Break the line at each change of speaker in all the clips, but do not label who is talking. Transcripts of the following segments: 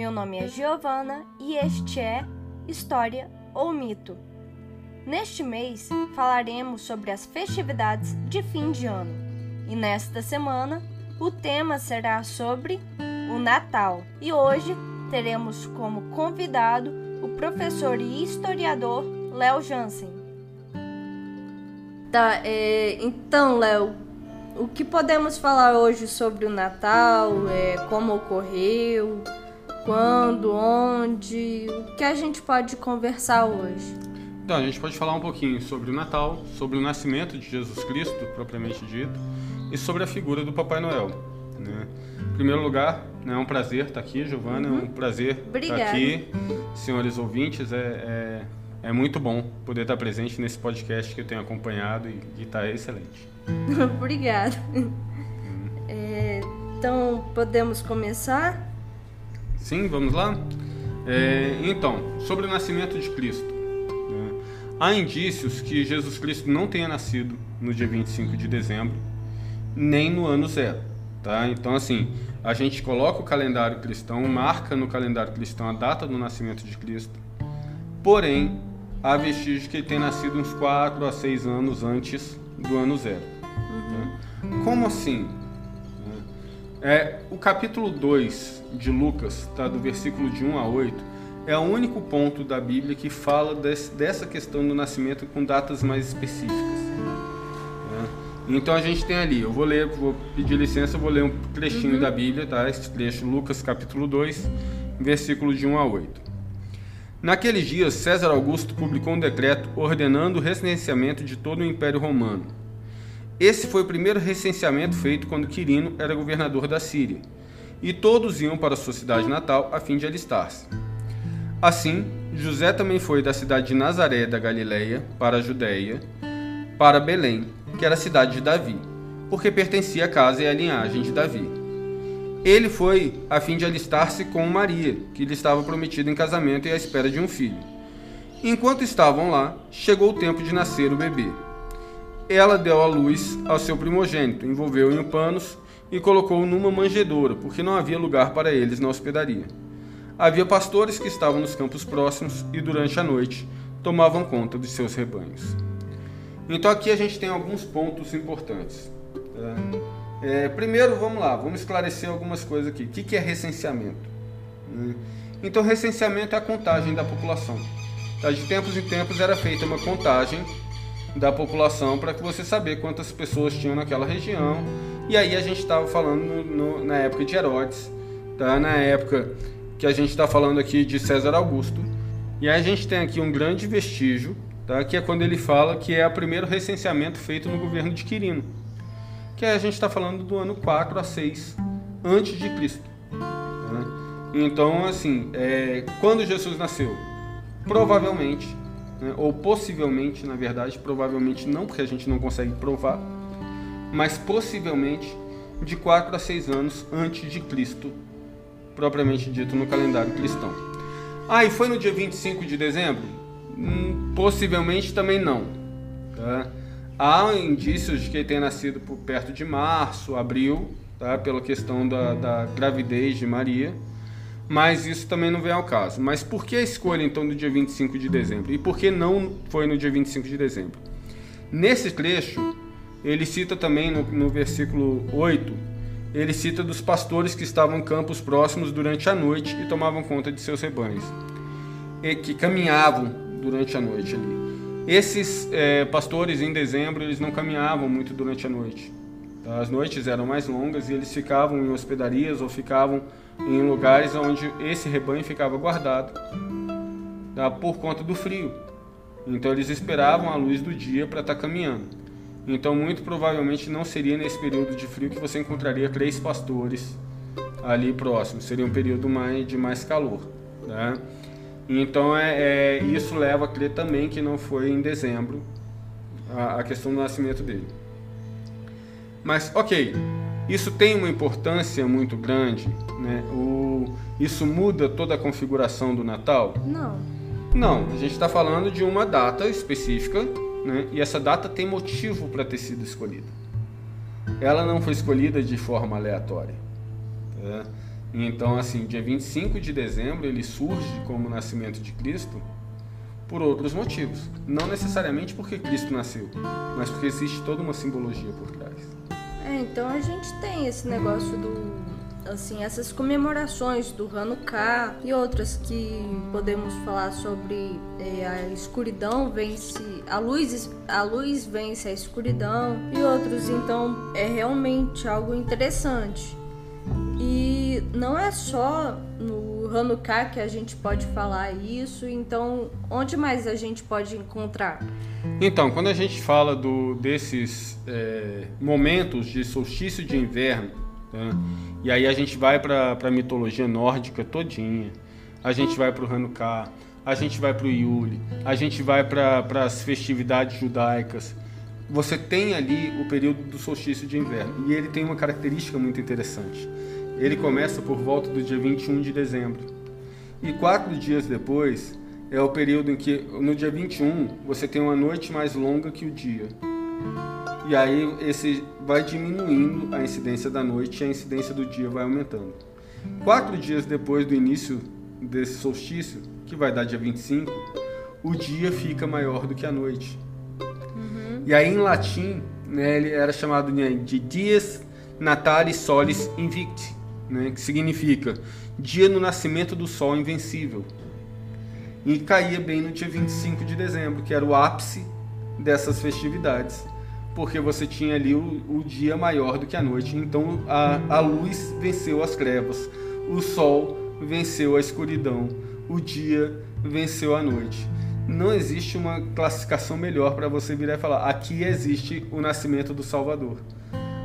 Meu nome é Giovana e este é História ou Mito. Neste mês falaremos sobre as festividades de fim de ano e nesta semana o tema será sobre o Natal e hoje teremos como convidado o professor e historiador Léo Jansen. Tá, é, então, Léo, o que podemos falar hoje sobre o Natal? É, como ocorreu? Quando? Onde? O que a gente pode conversar hoje?
Então, a gente pode falar um pouquinho sobre o Natal, sobre o nascimento de Jesus Cristo, propriamente dito, e sobre a figura do Papai Noel. Né? Em primeiro lugar, né, é um prazer estar aqui, Giovana, uhum. é um prazer
Obrigada.
estar aqui, senhores ouvintes. É, é, é, muito bom poder estar presente nesse podcast que eu tenho acompanhado e está excelente.
Obrigada. Uhum. É, então, podemos começar?
Sim, vamos lá? É, então, sobre o nascimento de Cristo. Né? Há indícios que Jesus Cristo não tenha nascido no dia 25 de dezembro, nem no ano zero. Tá? Então, assim, a gente coloca o calendário cristão, marca no calendário cristão a data do nascimento de Cristo, porém, há vestígios que ele tem nascido uns 4 a 6 anos antes do ano zero. Né? Como assim? É, o capítulo 2 de Lucas, tá, do versículo de 1 a 8, é o único ponto da Bíblia que fala desse, dessa questão do nascimento com datas mais específicas. Né? Então a gente tem ali, eu vou ler, vou pedir licença, vou ler um trechinho uhum. da Bíblia, tá? Esse trecho, Lucas capítulo 2, versículo de 1 a 8. Naqueles dias, César Augusto publicou um decreto ordenando o recenseamento de todo o Império Romano esse foi o primeiro recenseamento feito quando Quirino era governador da Síria, e todos iam para sua cidade natal a fim de alistar-se. Assim, José também foi da cidade de Nazaré da Galileia para a Judéia, para Belém, que era a cidade de Davi, porque pertencia à casa e à linhagem de Davi. Ele foi a fim de alistar-se com Maria, que lhe estava prometida em casamento e à espera de um filho. Enquanto estavam lá, chegou o tempo de nascer o bebê ela deu à luz ao seu primogênito, envolveu-o em panos e colocou-o numa manjedoura, porque não havia lugar para eles na hospedaria. Havia pastores que estavam nos campos próximos e durante a noite tomavam conta de seus rebanhos. Então aqui a gente tem alguns pontos importantes. Tá? É, primeiro, vamos lá, vamos esclarecer algumas coisas aqui. O que é recenseamento? Né? Então, recenseamento é a contagem da população. Tá? De tempos em tempos era feita uma contagem da população para que você saber quantas pessoas tinham naquela região. E aí a gente estava falando no, no, na época de Herodes, tá? na época que a gente está falando aqui de César Augusto. E aí a gente tem aqui um grande vestígio, tá? que é quando ele fala que é o primeiro recenseamento feito no governo de Quirino. Que a gente está falando do ano 4 a 6 antes de Cristo. Tá? Então, assim, é, quando Jesus nasceu? Provavelmente né? ou possivelmente, na verdade, provavelmente não, porque a gente não consegue provar, mas possivelmente de 4 a 6 anos antes de Cristo, propriamente dito no calendário cristão. Ah, e foi no dia 25 de dezembro? Hum, possivelmente também não. Tá? Há indícios de que ele tenha nascido por perto de março, abril, tá? pela questão da, da gravidez de Maria mas isso também não vem ao caso. Mas por que a escolha então do dia 25 de dezembro? E por que não foi no dia 25 de dezembro? Nesse trecho, ele cita também no, no versículo 8, ele cita dos pastores que estavam em campos próximos durante a noite e tomavam conta de seus rebanhos, e que caminhavam durante a noite ali. Esses é, pastores em dezembro eles não caminhavam muito durante a noite. Tá? As noites eram mais longas e eles ficavam em hospedarias ou ficavam em lugares onde esse rebanho ficava guardado tá, por conta do frio. Então eles esperavam a luz do dia para estar tá caminhando. Então muito provavelmente não seria nesse período de frio que você encontraria três pastores ali próximos. Seria um período mais, de mais calor. Tá? Então é, é, isso leva a crer também que não foi em dezembro a, a questão do nascimento dele. Mas ok, isso tem uma importância muito grande, né? O, isso muda toda a configuração do Natal?
Não.
Não, a gente está falando de uma data específica, né? E essa data tem motivo para ter sido escolhida. Ela não foi escolhida de forma aleatória. Tá? Então, assim, dia 25 de dezembro ele surge como o nascimento de Cristo por outros motivos. Não necessariamente porque Cristo nasceu, mas porque existe toda uma simbologia por trás.
É, então a gente tem esse negócio do assim, essas comemorações do Hanukkah e outras que podemos falar sobre é, a escuridão vence a luz, a luz vence a escuridão e outros, então é realmente algo interessante. E não é só no Hanukkah que a gente pode falar isso, então onde mais a gente pode encontrar?
Então, quando a gente fala do, desses é, momentos de solstício de inverno, né, e aí a gente vai para a mitologia nórdica todinha, a gente vai para o Hanukkah, a gente vai para o Yule, a gente vai para as festividades judaicas. Você tem ali o período do solstício de inverno e ele tem uma característica muito interessante ele começa por volta do dia 21 de dezembro. E quatro dias depois é o período em que, no dia 21, você tem uma noite mais longa que o dia. E aí esse vai diminuindo a incidência da noite e a incidência do dia vai aumentando. Quatro dias depois do início desse solstício, que vai dar dia 25, o dia fica maior do que a noite. Uhum. E aí em latim, né, ele era chamado de dias natalis solis invicti, né, que significa dia no nascimento do sol invencível. E caía bem no dia 25 de dezembro, que era o ápice dessas festividades, porque você tinha ali o, o dia maior do que a noite. Então a, a luz venceu as trevas, o sol venceu a escuridão, o dia venceu a noite. Não existe uma classificação melhor para você virar e falar: aqui existe o nascimento do Salvador.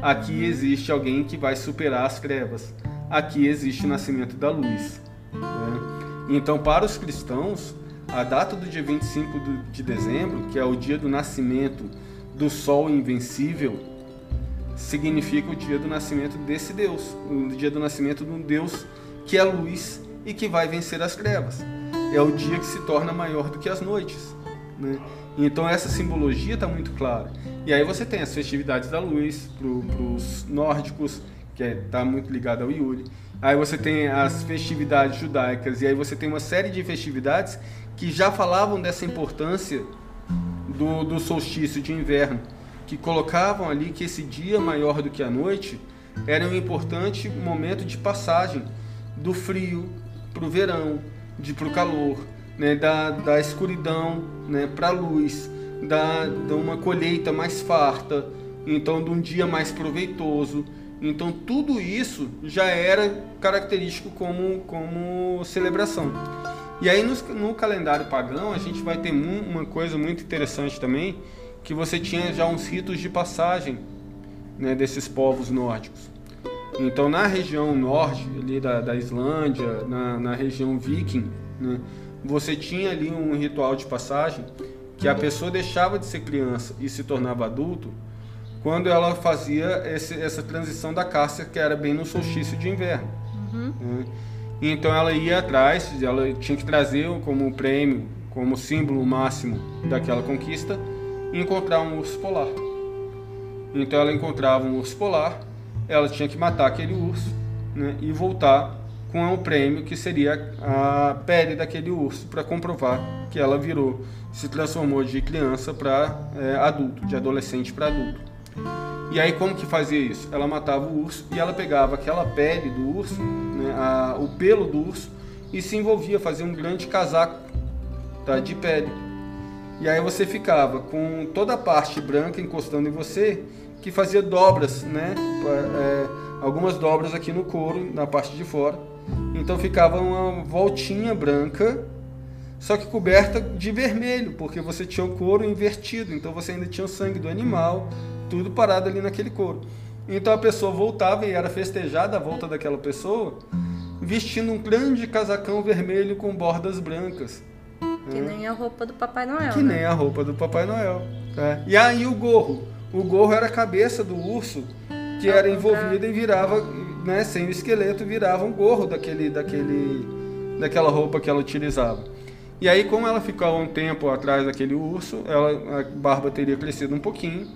Aqui existe alguém que vai superar as trevas aqui existe o nascimento da luz. Né? Então, para os cristãos, a data do dia 25 de dezembro, que é o dia do nascimento do Sol invencível, significa o dia do nascimento desse Deus, o dia do nascimento de um Deus que é luz e que vai vencer as trevas. É o dia que se torna maior do que as noites. Né? Então essa simbologia está muito clara. E aí você tem as festividades da luz para os nórdicos, que está é, tá muito ligado ao Yule. Aí você tem as festividades judaicas, e aí você tem uma série de festividades que já falavam dessa importância do, do solstício de inverno, que colocavam ali que esse dia maior do que a noite era um importante momento de passagem do frio para o verão, de para o calor, né, da, da escuridão né, para a luz, da, de uma colheita mais farta, então de um dia mais proveitoso. Então tudo isso já era característico como, como celebração. E aí no, no calendário pagão a gente vai ter uma coisa muito interessante também, que você tinha já uns ritos de passagem né, desses povos nórdicos. Então na região norte ali da, da Islândia, na, na região viking, né, você tinha ali um ritual de passagem que a pessoa deixava de ser criança e se tornava adulto quando ela fazia esse, essa transição da caça, que era bem no solstício de inverno. Uhum. Né? Então ela ia atrás, ela tinha que trazer como prêmio, como símbolo máximo daquela conquista, encontrar um urso polar. Então ela encontrava um urso polar, ela tinha que matar aquele urso né, e voltar com o prêmio que seria a pele daquele urso para comprovar que ela virou, se transformou de criança para é, adulto, de adolescente para adulto. E aí como que fazia isso? Ela matava o urso e ela pegava aquela pele do urso, né, a, o pelo do urso, e se envolvia, fazia um grande casaco tá, de pele. E aí você ficava com toda a parte branca encostando em você, que fazia dobras, né? É, algumas dobras aqui no couro, na parte de fora. Então ficava uma voltinha branca, só que coberta de vermelho, porque você tinha o couro invertido, então você ainda tinha o sangue do animal, tudo parado ali naquele couro. Então a pessoa voltava e era festejada a volta daquela pessoa, vestindo um grande casacão vermelho com bordas brancas.
Que né? nem a roupa do Papai Noel.
Que né? nem a roupa do Papai Noel. É. E aí o gorro. O gorro era a cabeça do urso que era envolvida e virava, né, sem o esqueleto, virava um gorro daquele, daquele, daquela roupa que ela utilizava. E aí, como ela ficava um tempo atrás daquele urso, ela, a barba teria crescido um pouquinho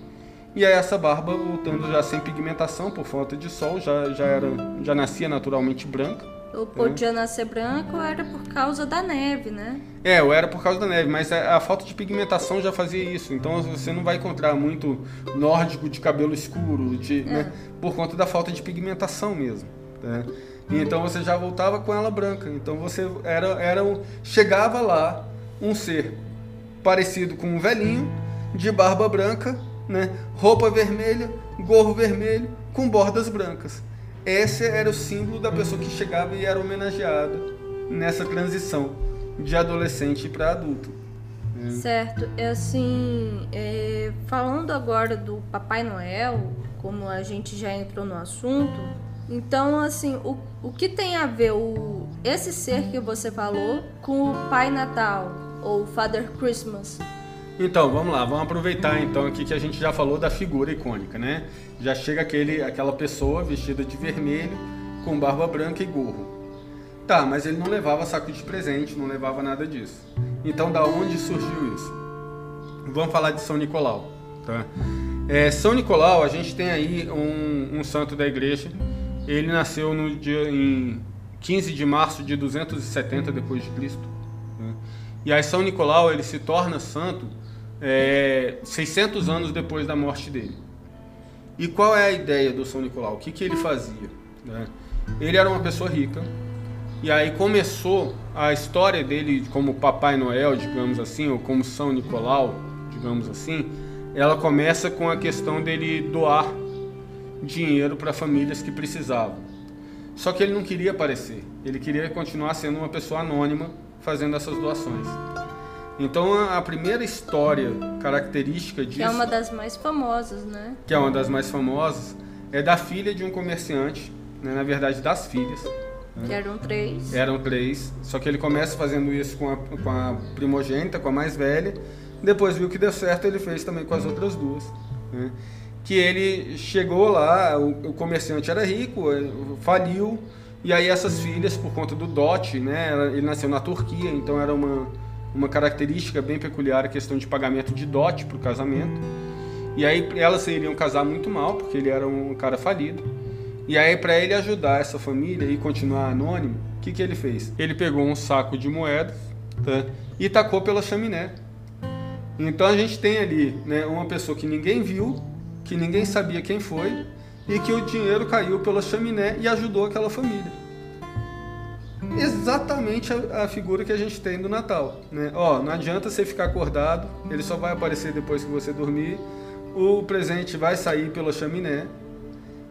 E aí essa barba voltando já sem pigmentação por falta de sol, já, já, era, já nascia naturalmente branca.
Ou podia nascer branco ou era por causa da neve, né?
É, ou era por causa da neve, mas a, a, falta de pigmentação já fazia isso. Então você não vai encontrar muito nórdico de cabelo escuro, de, é. né, por conta da falta de pigmentação mesmo. Né? Então você já voltava com ela branca. Então você era, era chegava lá um ser parecido com um velhinho, de barba branca, né, roupa vermelha, gorro vermelho, com bordas brancas. Esse era o símbolo da pessoa que chegava e era homenageada nessa transição de adolescente para adulto.
Certo, é assim, é, falando agora do Papai Noel, como a gente já entrou no assunto, então assim, o, o que tem a ver o, esse ser que você falou com o Pai Natal ou Father Christmas?
Então, vamos lá, vamos aproveitar então aqui que a gente já falou da figura icônica, né? Já chega aquele, aquela pessoa vestida de vermelho, com barba branca e gorro. Tá, mas ele não levava saco de presente, não levava nada disso. Então, da onde surgiu isso? Vamos falar de São Nicolau, tá? É, São Nicolau, a gente tem aí um, um santo da igreja. Ele nasceu no dia em 15 de março de 270 depois de Cristo. Né? E aí São Nicolau ele se torna santo é, 600 anos depois da morte dele. E qual é a ideia do São Nicolau? O que, que ele fazia? Né? Ele era uma pessoa rica, e aí começou a história dele como Papai Noel, digamos assim, ou como São Nicolau, digamos assim. Ela começa com a questão dele doar dinheiro para famílias que precisavam. Só que ele não queria aparecer, ele queria continuar sendo uma pessoa anônima fazendo essas doações. Então a primeira história característica disso.
Que é uma das mais famosas, né?
Que é uma das mais famosas, é da filha de um comerciante, né? na verdade das filhas.
Né? Que eram três.
Eram três. Só que ele começa fazendo isso com a, com a primogênita, com a mais velha. Depois viu que deu certo, ele fez também com as outras duas. Né? Que ele chegou lá, o, o comerciante era rico, eh, faliu. E aí essas filhas, por conta do dote, né? Ele nasceu na Turquia, então era uma uma característica bem peculiar a questão de pagamento de dote para o casamento. E aí elas iriam casar muito mal, porque ele era um cara falido. E aí para ele ajudar essa família e continuar anônimo, o que, que ele fez? Ele pegou um saco de moedas tá? e tacou pela chaminé. Então a gente tem ali né, uma pessoa que ninguém viu, que ninguém sabia quem foi, e que o dinheiro caiu pela chaminé e ajudou aquela família exatamente a, a, figura que a gente tem do Natal. Né? Ó, não adianta você ficar acordado, ele só vai aparecer depois que você dormir. O presente vai sair pela chaminé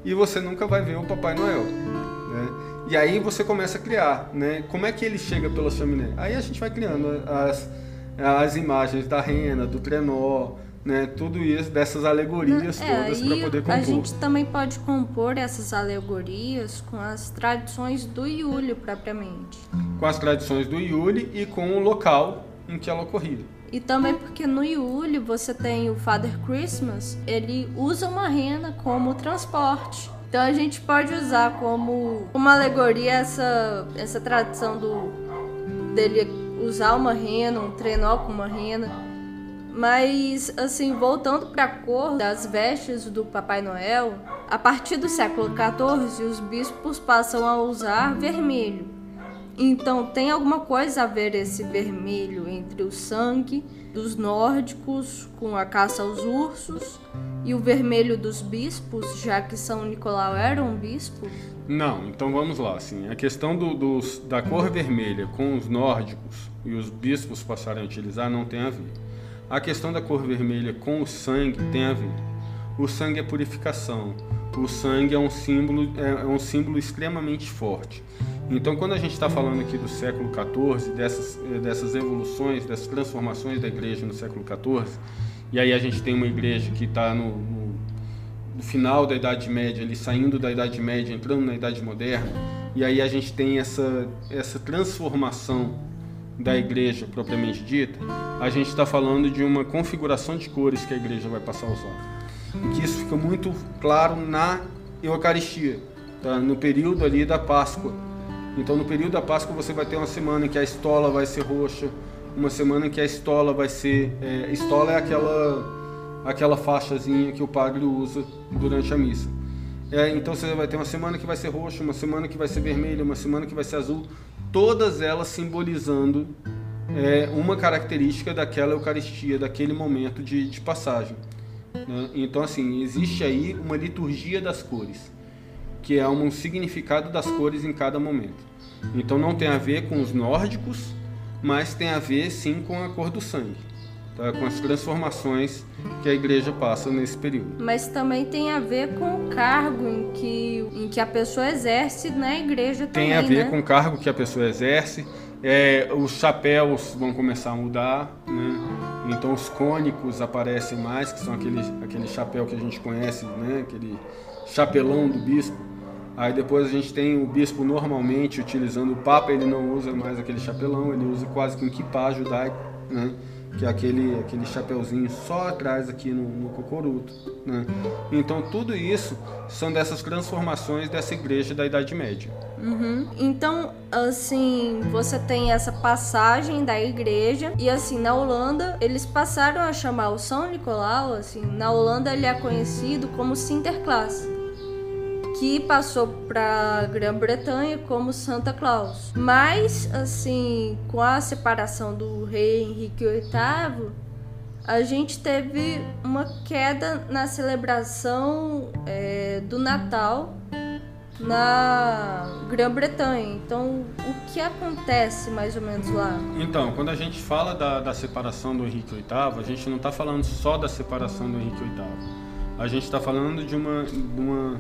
e você nunca vai ver o Papai Noel. Né? E aí você começa a criar, né? Como é que ele chega pela chaminé? Aí a gente vai criando as, as imagens da rena, do trenó, né, tudo isso, dessas alegorias é, todas para poder compor.
A gente também pode compor essas alegorias com as tradições do Iule propriamente.
Com as tradições do Iule e com o local em que ela ocorria.
E também porque no Iule você tem o Father Christmas, ele usa uma rena como transporte. Então a gente pode usar como uma alegoria essa, essa tradição do dele usar uma rena, um trenó com uma rena mas, assim, voltando para a cor das vestes do Papai Noel, a partir do século XIV, os bispos passam a usar vermelho. Então, tem alguma coisa a ver esse vermelho entre o sangue dos nórdicos com a caça aos ursos e o vermelho dos bispos, já que São Nicolau era um bispo?
Não, então vamos lá. Assim, a questão do, da cor vermelha com os nórdicos e os bispos passarem a utilizar não tem a ver. A questão da cor vermelha com o sangue tem a ver. O sangue é purificação. O sangue é um símbolo, é, é um símbolo extremamente forte. Então, quando a gente está falando aqui do século XIV, dessas, dessas evoluções, dessas transformações da igreja no século XIV, e aí a gente tem uma igreja que está no, no, no, final da Idade Média, ali, saindo da Idade Média, entrando na Idade Moderna, e aí a gente tem essa, essa transformação da igreja propriamente dita, a gente está falando de uma configuração de cores que a igreja vai passar a usar. Que isso fica muito claro na Eucaristia, tá? no período ali da Páscoa. Então, no período da Páscoa, você vai ter uma semana em que a estola vai ser roxa, uma semana em que a estola vai ser. É, estola é aquela, aquela faixazinha que o padre usa durante a missa. É, então você vai ter uma semana que vai ser roxa, uma semana que vai ser vermelha, uma semana que vai ser azul, todas elas simbolizando é, uma característica daquela Eucaristia, daquele momento de, de passagem. Né? Então, assim, existe aí uma liturgia das cores, que é um significado das cores em cada momento. Então, não tem a ver com os nórdicos, mas tem a ver sim com a cor do sangue tá? com as transformações que a igreja passa nesse período.
Mas também tem a ver com o cargo em que, em que a pessoa exerce na igreja
tem
também,
a ver
né?
com o cargo que a pessoa exerce. É, os chapéus vão começar a mudar, né? Então os cônicos aparecem mais, que são aquele, aquele chapéu que a gente conhece, né? Aquele chapelão do bispo. Aí depois a gente tem o bispo normalmente utilizando o papa, ele não usa mais aquele chapelão, ele usa quase que um kippah judaico, né? Que é aquele, aquele chapeuzinho só atrás aqui no, no cocoruto. Né? Então tudo isso são dessas transformações dessa igreja da Idade Média.
Uhum. Então, assim, você tem essa passagem da igreja e assim, na Holanda, eles passaram a chamar o São Nicolau, assim, na Holanda ele é conhecido como Sinterklaas que passou para Grã-Bretanha como Santa Claus. Mas, assim, com a separação do rei Henrique VIII, a gente teve uma queda na celebração é, do Natal na Grã-Bretanha. Então, o que acontece mais ou menos lá?
Então, quando a gente fala da, da separação do Henrique VIII, a gente não está falando só da separação do Henrique VIII. A gente está falando de uma, de uma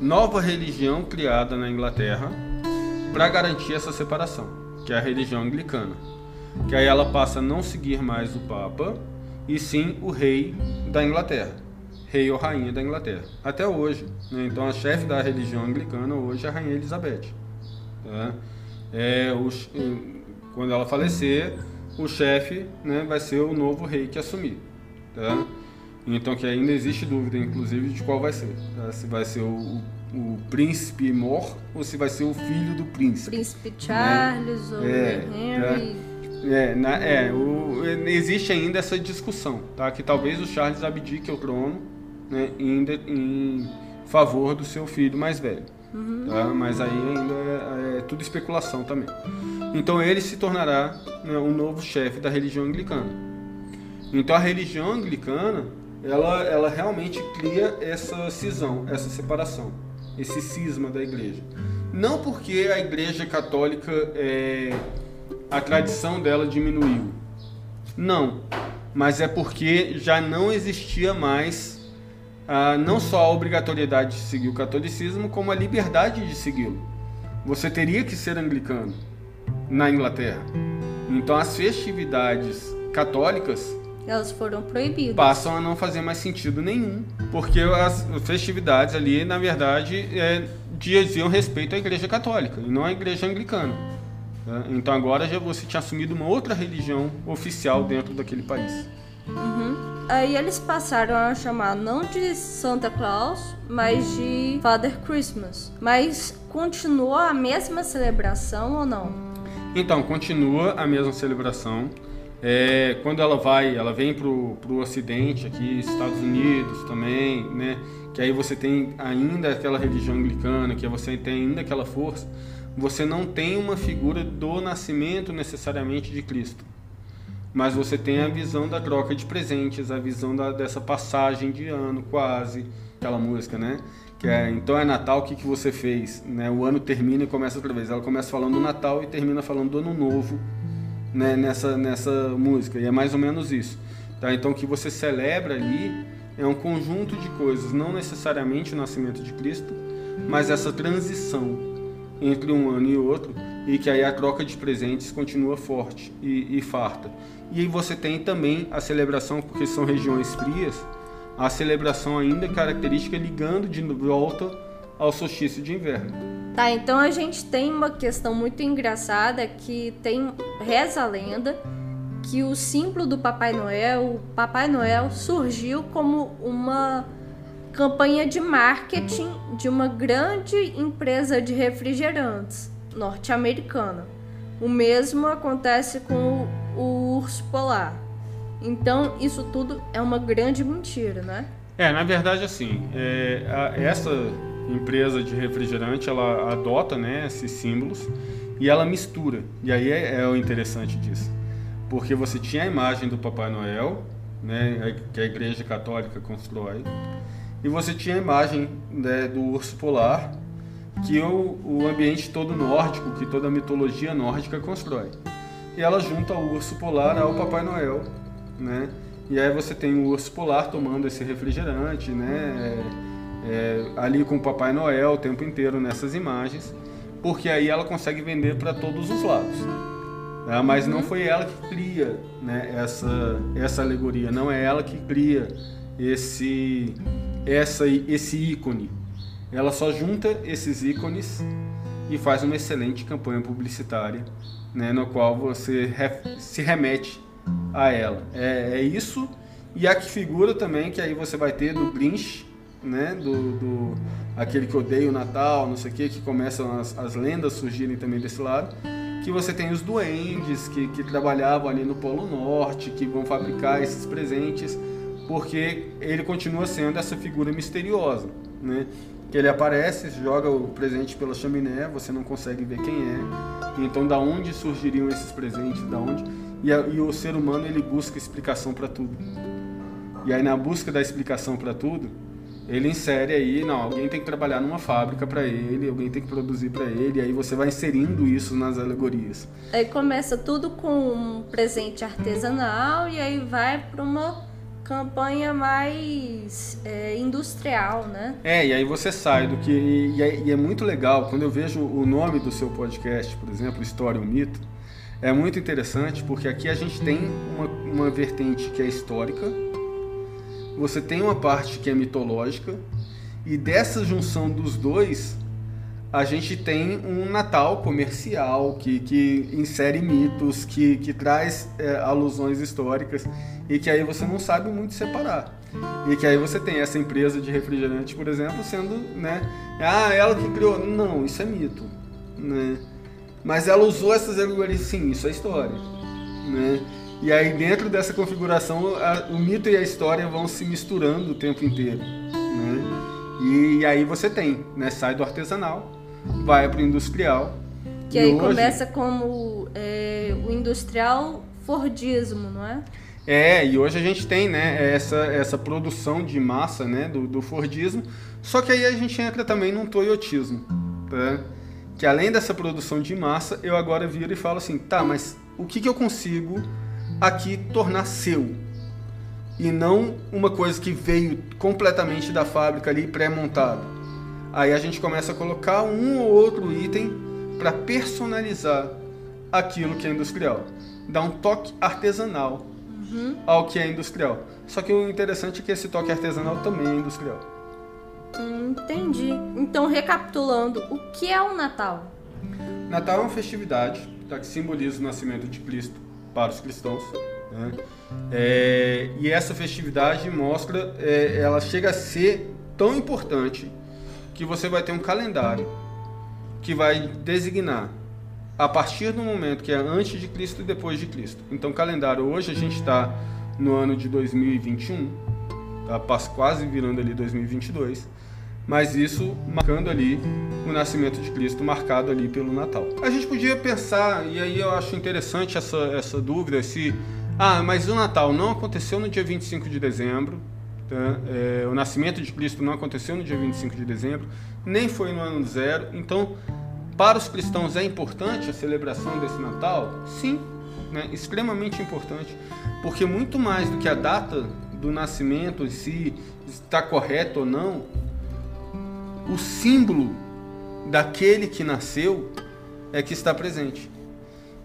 nova religião criada na Inglaterra para garantir essa separação, que é a religião anglicana. Que aí ela passa a não seguir mais o Papa e sim o rei da Inglaterra, rei ou rainha da Inglaterra, até hoje. Né? Então a chefe da religião anglicana hoje é a rainha Elizabeth. Tá? É, o, quando ela falecer, o chefe né, vai ser o novo rei que assumir. Tá? Então que ainda existe dúvida, inclusive, de qual vai ser. Tá? Se vai ser o, o, príncipe Mor ou se vai ser o filho do príncipe.
Príncipe Charles né? ou é, Henry. Tá?
É, na, é o, existe ainda essa discussão, tá? Que talvez o Charles abdique o trono né, em, em favor do seu filho mais velho. Uhum. Tá? Mas aí ainda é, é, tudo especulação também. Então ele se tornará né, o novo chefe da religião anglicana. Então a religião anglicana ela, ela realmente cria essa cisão, essa separação, esse cisma da igreja. Não porque a igreja católica, é, a tradição dela diminuiu. Não. Mas é porque já não existia mais ah, não só a obrigatoriedade de seguir o catolicismo, como a liberdade de segui-lo. Você teria que ser anglicano na Inglaterra. Então as festividades católicas
elas foram proibidas.
Passam a não fazer mais sentido nenhum, porque as festividades ali, na verdade, é, diziam respeito à Igreja Católica e não à Igreja Anglicana. Né? Então agora já você tinha assumido uma outra religião oficial dentro daquele país.
Uhum. Aí eles passaram a chamar não de Santa Claus, mas de Father Christmas. Mas continua a mesma celebração ou não?
Então, continua a mesma celebração. É, quando ela vai, ela vem para o Ocidente, aqui, Estados Unidos também, né? Que aí você tem ainda aquela religião anglicana, que você tem ainda aquela força. Você não tem uma figura do nascimento necessariamente de Cristo, mas você tem a visão da troca de presentes, a visão da, dessa passagem de ano, quase aquela música, né? Que é, então é Natal, o que, que você fez? Né? O ano termina e começa outra vez. Ela começa falando do Natal e termina falando do Ano Novo né, nessa, nessa música, e é mais ou menos isso. Tá? Então, o que você celebra ali é um conjunto de coisas, não necessariamente o nascimento de Cristo, mas essa transição entre um ano e outro, e que aí a troca de presentes continua forte e, e farta. E aí você tem também a celebração, porque são regiões frias, a celebração ainda característica ligando de volta ao solstício de inverno.
Tá, então a gente tem uma questão muito engraçada que tem reza a lenda que o símbolo do Papai Noel, o Papai Noel surgiu como uma campanha de marketing de uma grande empresa de refrigerantes norte-americana. O mesmo acontece com o, urso polar. Então, isso tudo é uma grande mentira, né?
É, na verdade, assim, é, a, essa empresa de refrigerante, ela adota né, esses símbolos e ela mistura. E aí é, é o interessante disso. Porque você tinha a imagem do Papai Noel, né, que a Igreja Católica constrói, e você tinha a imagem né, do urso polar, que o, o ambiente todo nórdico, que toda a mitologia nórdica constrói. E ela junta o urso polar ao Papai Noel, né? E aí você tem o urso polar tomando esse refrigerante, né? É, ali com o Papai Noel o tempo inteiro nessas imagens, porque aí ela consegue vender para todos os lados. Né? Mas não foi ela que cria né, essa, essa alegoria, não é ela que cria esse, essa, esse ícone. Ela só junta esses ícones e faz uma excelente campanha publicitária, né, no qual você se remete a ela. É, é, isso e a que figura também que aí você vai ter do Grinch, né, do, do aquele que odeia o Natal, não sei o que, que começam as, as lendas surgirem também desse lado, que você tem os duendes que, que trabalhavam ali no Polo Norte, que vão fabricar esses presentes, porque ele continua sendo essa figura misteriosa, né? Que ele aparece, joga o presente pela chaminé, você não consegue ver quem é. Então, da onde surgiriam esses presentes? Da onde? E, a, e o ser humano ele busca explicação para tudo. E aí na busca da explicação para tudo, ele insere aí, não, alguém tem que trabalhar numa fábrica para ele, alguém tem que produzir para ele, e aí você vai inserindo isso nas alegorias.
Aí começa tudo com um presente artesanal e aí vai para uma campanha mais é, industrial, né?
É, e aí você sai do que. E é, e é muito legal, quando eu vejo o nome do seu podcast, por exemplo, História ou Mito, é muito interessante porque aqui a gente tem uma, uma vertente que é histórica, você tem uma parte que é mitológica, e dessa junção dos dois, a gente tem um Natal comercial que, que insere mitos, que, que traz é, alusões históricas e que aí você não sabe muito separar. E que aí você tem essa empresa de refrigerante, por exemplo, sendo, né? Ah, ela que criou. Não, isso é mito. Né? Mas ela usou essas alegorias, sim, isso é história. Né? E aí dentro dessa configuração, a, o mito e a história vão se misturando o tempo inteiro. Né? E, e aí você tem, né? sai do artesanal, vai para o industrial.
Que aí hoje... começa como é, o industrial Fordismo, não é?
É, e hoje a gente tem né, essa, essa produção de massa né, do, do Fordismo, só que aí a gente entra também num toyotismo. Tá? que além dessa produção de massa, eu agora viro e falo assim, tá, mas o que, que eu consigo aqui tornar seu? E não uma coisa que veio completamente da fábrica ali pré-montado. Aí a gente começa a colocar um ou outro item para personalizar aquilo que é industrial. Dar um toque artesanal uhum. ao que é industrial. Só que o interessante é que esse toque artesanal também é industrial.
Entendi. Então, recapitulando, o que é o Natal?
Natal é uma festividade tá, que simboliza o nascimento de Cristo para os cristãos. Né? É, e essa festividade mostra, é, ela chega a ser tão importante que você vai ter um calendário que vai designar a partir do momento que é antes de Cristo e depois de Cristo. Então, calendário hoje a gente está no ano de 2021, tá quase virando ali 2022 mas isso marcando ali o nascimento de Cristo, marcado ali pelo Natal. A gente podia pensar, e aí eu acho interessante essa, essa dúvida, se, ah, mas o Natal não aconteceu no dia 25 de dezembro, tá? é, o nascimento de Cristo não aconteceu no dia 25 de dezembro, nem foi no ano zero, então, para os cristãos é importante a celebração desse Natal? Sim, né? extremamente importante, porque muito mais do que a data do nascimento si está correto ou não, o símbolo daquele que nasceu é que está presente.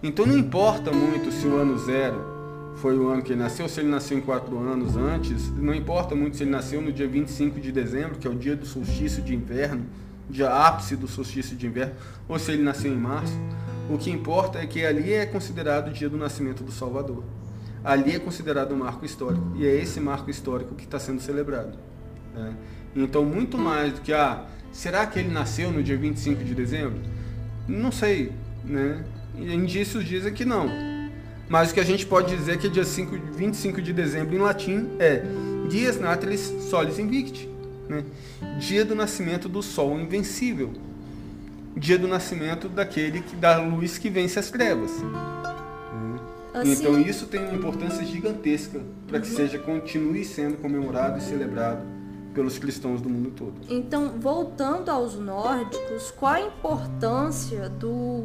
Então não importa muito se o ano zero foi o ano que ele nasceu, se ele nasceu em quatro anos antes, não importa muito se ele nasceu no dia 25 de dezembro, que é o dia do solstício de inverno, dia ápice do solstício de inverno, ou se ele nasceu em março. O que importa é que ali é considerado o dia do nascimento do Salvador. Ali é considerado um marco histórico. E é esse marco histórico que está sendo celebrado. Né? Então, muito mais do que, ah, será que ele nasceu no dia 25 de dezembro? Não sei, né? Indícios dizem que não. mas o que a gente pode dizer é que dia 5, 25 de dezembro em latim é Dies Natalis Solis Invicti, né? dia do nascimento do Sol invencível, dia do nascimento daquele que da luz que vence as trevas. Assim, então isso tem uma importância gigantesca para que seja continue sendo comemorado e celebrado pelos cristãos do mundo todo.
Então, voltando aos nórdicos, qual a importância do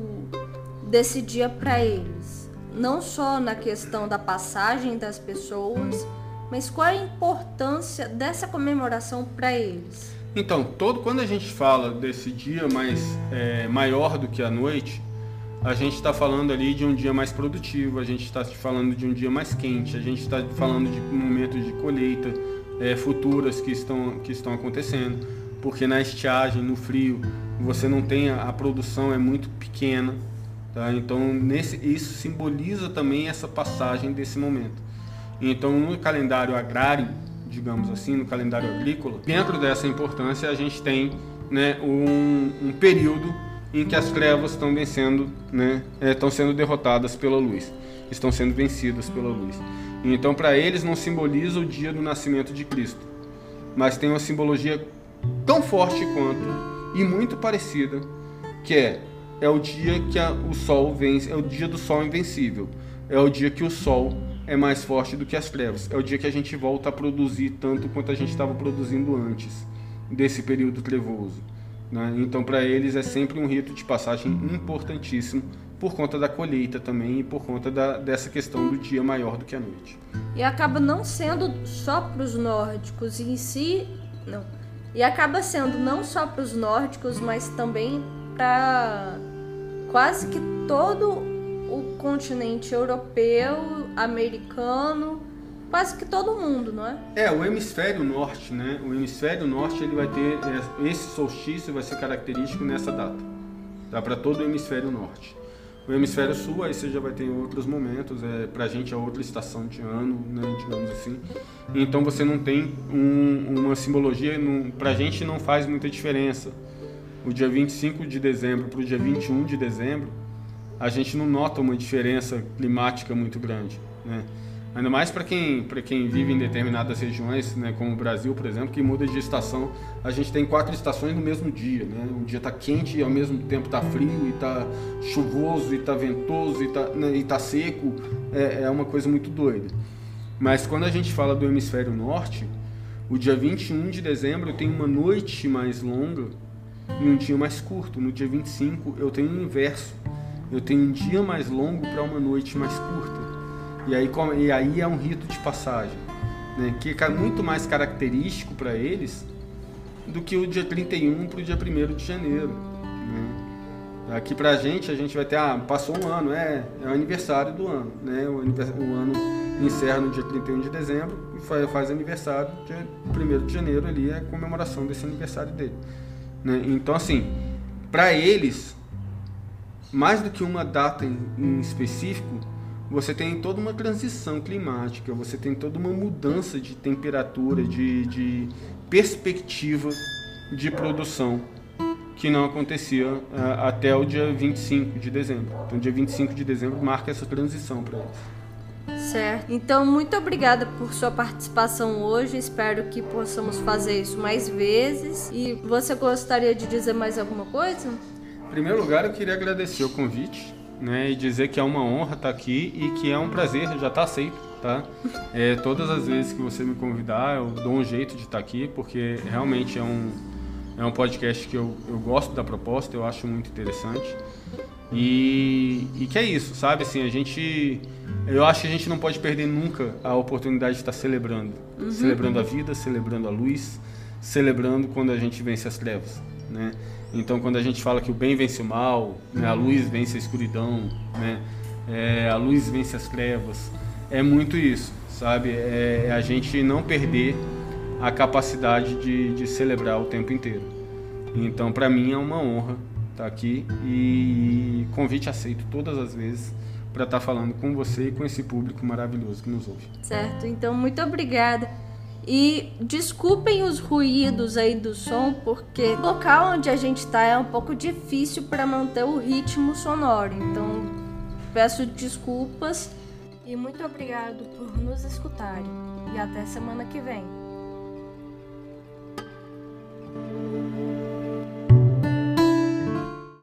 desse dia para eles? Não só na questão da passagem das pessoas, mas qual a importância dessa comemoração para eles?
Então, todo quando a gente fala desse dia mais é, maior do que a noite, a gente está falando ali de um dia mais produtivo, a gente está falando de um dia mais quente, a gente está falando de momentos de colheita é, futuras que estão, que estão acontecendo, porque na estiagem, no frio, você não tem a, a produção é muito pequena, tá? Então nesse, isso simboliza também essa passagem desse momento. Então no calendário agrário, digamos assim, no calendário agrícola, dentro dessa importância a gente tem né, um, um período em que as trevas estão vencendo, né, é, estão sendo derrotadas pela luz, estão sendo vencidas pela luz. Então, para eles não simboliza o dia do nascimento de Cristo, mas tem uma simbologia tão forte quanto e muito parecida, que é é o dia que a, o sol vence, é o dia do sol invencível, é o dia que o sol é mais forte do que as trevas, é o dia que a gente volta a produzir tanto quanto a gente estava produzindo antes desse período trevoso. Né? Então, para eles é sempre um rito de passagem importantíssimo por conta da colheita também e por conta da, dessa questão do dia maior do que a noite.
E acaba não sendo só para os nórdicos em si, não. E acaba sendo não só para os nórdicos, mas também para quase que todo o continente europeu, americano, quase que todo mundo, não é?
É, o hemisfério norte, né? O hemisfério norte ele vai ter é, esse solstício vai ser característico nessa data. Dá para todo o hemisfério norte. Hemisfério sul aí você já vai ter outros momentos, é pra gente é outra estação de ano, né, digamos assim. Então você não tem um, uma simbologia, não, pra gente não faz muita diferença. O dia 25 de dezembro para o dia 21 de dezembro, a gente não nota uma diferença climática muito grande, né? Ainda mais para quem, quem vive em determinadas regiões, né, como o Brasil, por exemplo, que muda de estação. A gente tem quatro estações no mesmo dia. Né? Um dia está quente e ao mesmo tempo está frio, e está chuvoso, e está ventoso, e está né, tá seco. É, é uma coisa muito doida. Mas quando a gente fala do hemisfério norte, o dia 21 de dezembro tem uma noite mais longa e um dia mais curto. No dia 25 eu tenho o inverso. Eu tenho um dia mais longo para uma noite mais curta. E aí, e aí é um rito de passagem, né? que é muito mais característico para eles do que o dia 31 para o dia 1 de janeiro. Né? Aqui para a gente, a gente vai ter, ah, passou um ano, é, é o aniversário do ano. Né? O, o ano encerra no dia 31 de dezembro e faz, faz aniversário, dia 1 de janeiro ali é a comemoração desse aniversário dele. Né? Então, assim, para eles, mais do que uma data em, em específico, você tem toda uma transição climática, você tem toda uma mudança de temperatura, de, de perspectiva de produção que não acontecia uh, até o dia 25 de dezembro. Então, dia 25 de dezembro marca essa transição para eles.
Certo. Então, muito obrigada por sua participação hoje. Espero que possamos fazer isso mais vezes. E você gostaria de dizer mais alguma coisa?
Em primeiro lugar, eu queria agradecer o convite né, e dizer que é uma honra estar aqui e que é um prazer, já está aceito, tá? É, todas as vezes que você me convidar, eu dou um jeito de estar aqui, porque realmente é um, é um podcast que eu, eu gosto da proposta, eu acho muito interessante. E, e que é isso, sabe? Assim, a gente. Eu acho que a gente não pode perder nunca a oportunidade de estar celebrando. Uhum. Celebrando a vida, celebrando a luz, celebrando quando a gente vence as trevas, né? Então, quando a gente fala que o bem vence o mal, né, a luz vence a escuridão, né, é, a luz vence as trevas, é muito isso, sabe? É, é a gente não perder a capacidade de, de celebrar o tempo inteiro. Então, para mim é uma honra estar aqui e convite aceito todas as vezes para estar falando com você e com esse público maravilhoso que nos ouve.
Certo, então muito obrigada. E desculpem os ruídos aí do som, porque o local onde a gente está é um pouco difícil para manter o ritmo sonoro. Então, peço desculpas e muito obrigado por nos escutarem. E até semana que vem.